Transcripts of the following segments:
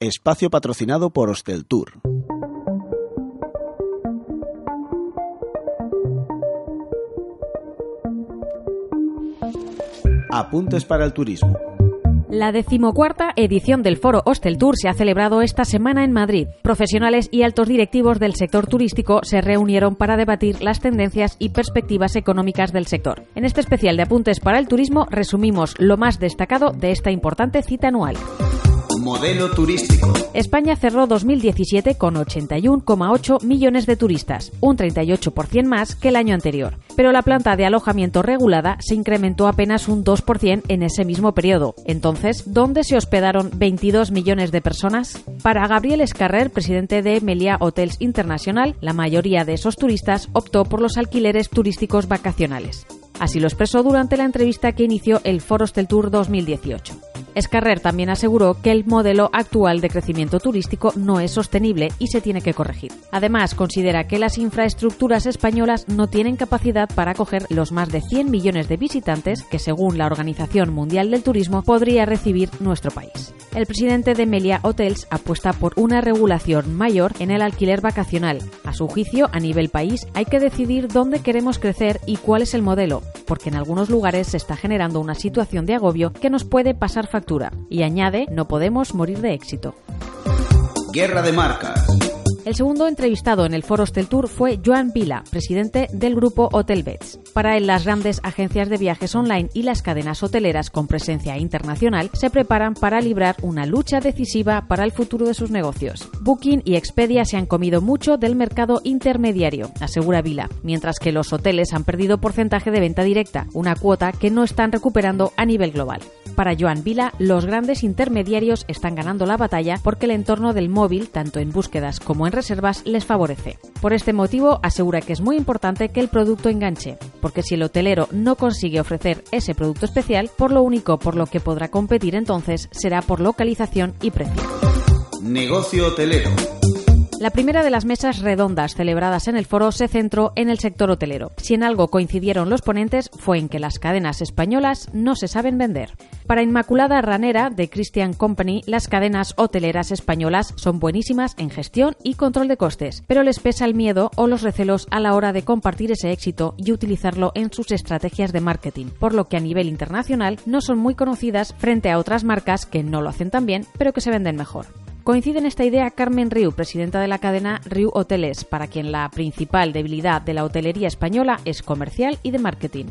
Espacio patrocinado por Hostel Tour. Apuntes para el turismo. La decimocuarta edición del Foro Hostel Tour se ha celebrado esta semana en Madrid. Profesionales y altos directivos del sector turístico se reunieron para debatir las tendencias y perspectivas económicas del sector. En este especial de Apuntes para el Turismo resumimos lo más destacado de esta importante cita anual. Modelo turístico. España cerró 2017 con 81,8 millones de turistas, un 38% más que el año anterior. Pero la planta de alojamiento regulada se incrementó apenas un 2% en ese mismo periodo. Entonces, ¿dónde se hospedaron 22 millones de personas? Para Gabriel Escarrer, presidente de Melia Hotels International, la mayoría de esos turistas optó por los alquileres turísticos vacacionales. Así lo expresó durante la entrevista que inició el Forostel Tour 2018. Escarrer también aseguró que el modelo actual de crecimiento turístico no es sostenible y se tiene que corregir. Además, considera que las infraestructuras españolas no tienen capacidad para acoger los más de 100 millones de visitantes que, según la Organización Mundial del Turismo, podría recibir nuestro país. El presidente de Melia Hotels apuesta por una regulación mayor en el alquiler vacacional. A su juicio, a nivel país, hay que decidir dónde queremos crecer y cuál es el modelo, porque en algunos lugares se está generando una situación de agobio que nos puede pasar factura y añade, no podemos morir de éxito. Guerra de marcas. El segundo entrevistado en el Foro Hostel Tour fue Joan Vila, presidente del grupo Hotelbeds. Para él, las grandes agencias de viajes online y las cadenas hoteleras con presencia internacional se preparan para librar una lucha decisiva para el futuro de sus negocios. Booking y Expedia se han comido mucho del mercado intermediario, asegura Vila, mientras que los hoteles han perdido porcentaje de venta directa, una cuota que no están recuperando a nivel global. Para Joan Vila, los grandes intermediarios están ganando la batalla porque el entorno del móvil, tanto en búsquedas como en reservas, les favorece. Por este motivo, asegura que es muy importante que el producto enganche, porque si el hotelero no consigue ofrecer ese producto especial, por lo único por lo que podrá competir entonces será por localización y precio. Negocio hotelero. La primera de las mesas redondas celebradas en el foro se centró en el sector hotelero. Si en algo coincidieron los ponentes fue en que las cadenas españolas no se saben vender. Para Inmaculada Ranera, de Christian Company, las cadenas hoteleras españolas son buenísimas en gestión y control de costes, pero les pesa el miedo o los recelos a la hora de compartir ese éxito y utilizarlo en sus estrategias de marketing, por lo que a nivel internacional no son muy conocidas frente a otras marcas que no lo hacen tan bien, pero que se venden mejor. Coincide en esta idea Carmen Riu, presidenta de la cadena Riu Hoteles, para quien la principal debilidad de la hotelería española es comercial y de marketing.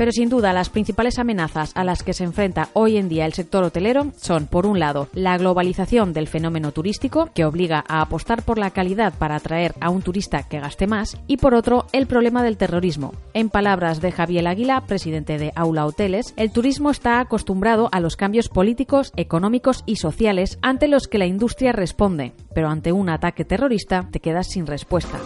Pero sin duda las principales amenazas a las que se enfrenta hoy en día el sector hotelero son, por un lado, la globalización del fenómeno turístico, que obliga a apostar por la calidad para atraer a un turista que gaste más, y por otro, el problema del terrorismo. En palabras de Javier Aguila, presidente de Aula Hoteles, el turismo está acostumbrado a los cambios políticos, económicos y sociales ante los que la industria responde, pero ante un ataque terrorista te quedas sin respuesta.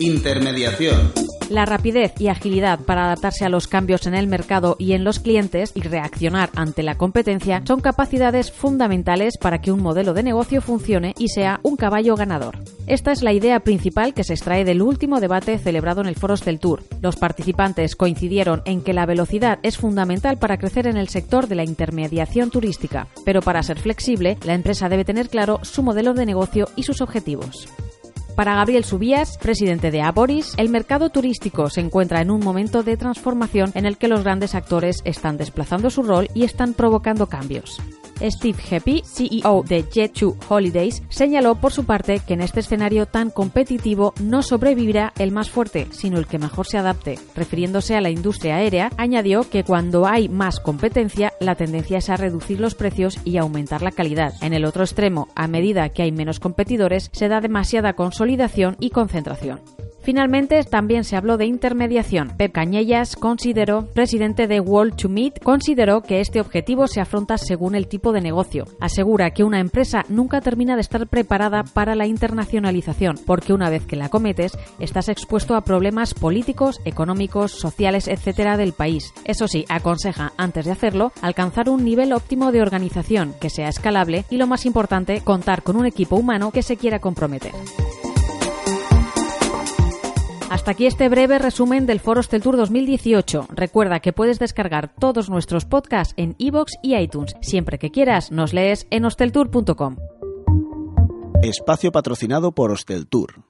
Intermediación. La rapidez y agilidad para adaptarse a los cambios en el mercado y en los clientes y reaccionar ante la competencia son capacidades fundamentales para que un modelo de negocio funcione y sea un caballo ganador. Esta es la idea principal que se extrae del último debate celebrado en el Foros del Tour. Los participantes coincidieron en que la velocidad es fundamental para crecer en el sector de la intermediación turística, pero para ser flexible, la empresa debe tener claro su modelo de negocio y sus objetivos. Para Gabriel Subías, presidente de Aboris, el mercado turístico se encuentra en un momento de transformación en el que los grandes actores están desplazando su rol y están provocando cambios. Steve Happy, CEO de Jet2 Holidays, señaló por su parte que en este escenario tan competitivo no sobrevivirá el más fuerte, sino el que mejor se adapte. Refiriéndose a la industria aérea, añadió que cuando hay más competencia, la tendencia es a reducir los precios y aumentar la calidad. En el otro extremo, a medida que hay menos competidores, se da demasiada consolidación y concentración. Finalmente, también se habló de intermediación. Pep Cañellas consideró, presidente de World to Meet, consideró que este objetivo se afronta según el tipo de negocio. Asegura que una empresa nunca termina de estar preparada para la internacionalización, porque una vez que la cometes, estás expuesto a problemas políticos, económicos, sociales, etcétera del país. Eso sí, aconseja, antes de hacerlo, alcanzar un nivel óptimo de organización que sea escalable y, lo más importante, contar con un equipo humano que se quiera comprometer. Hasta aquí este breve resumen del Foro Tour 2018. Recuerda que puedes descargar todos nuestros podcasts en iVoox y iTunes. Siempre que quieras, nos lees en hosteltour.com. Espacio patrocinado por Hosteltour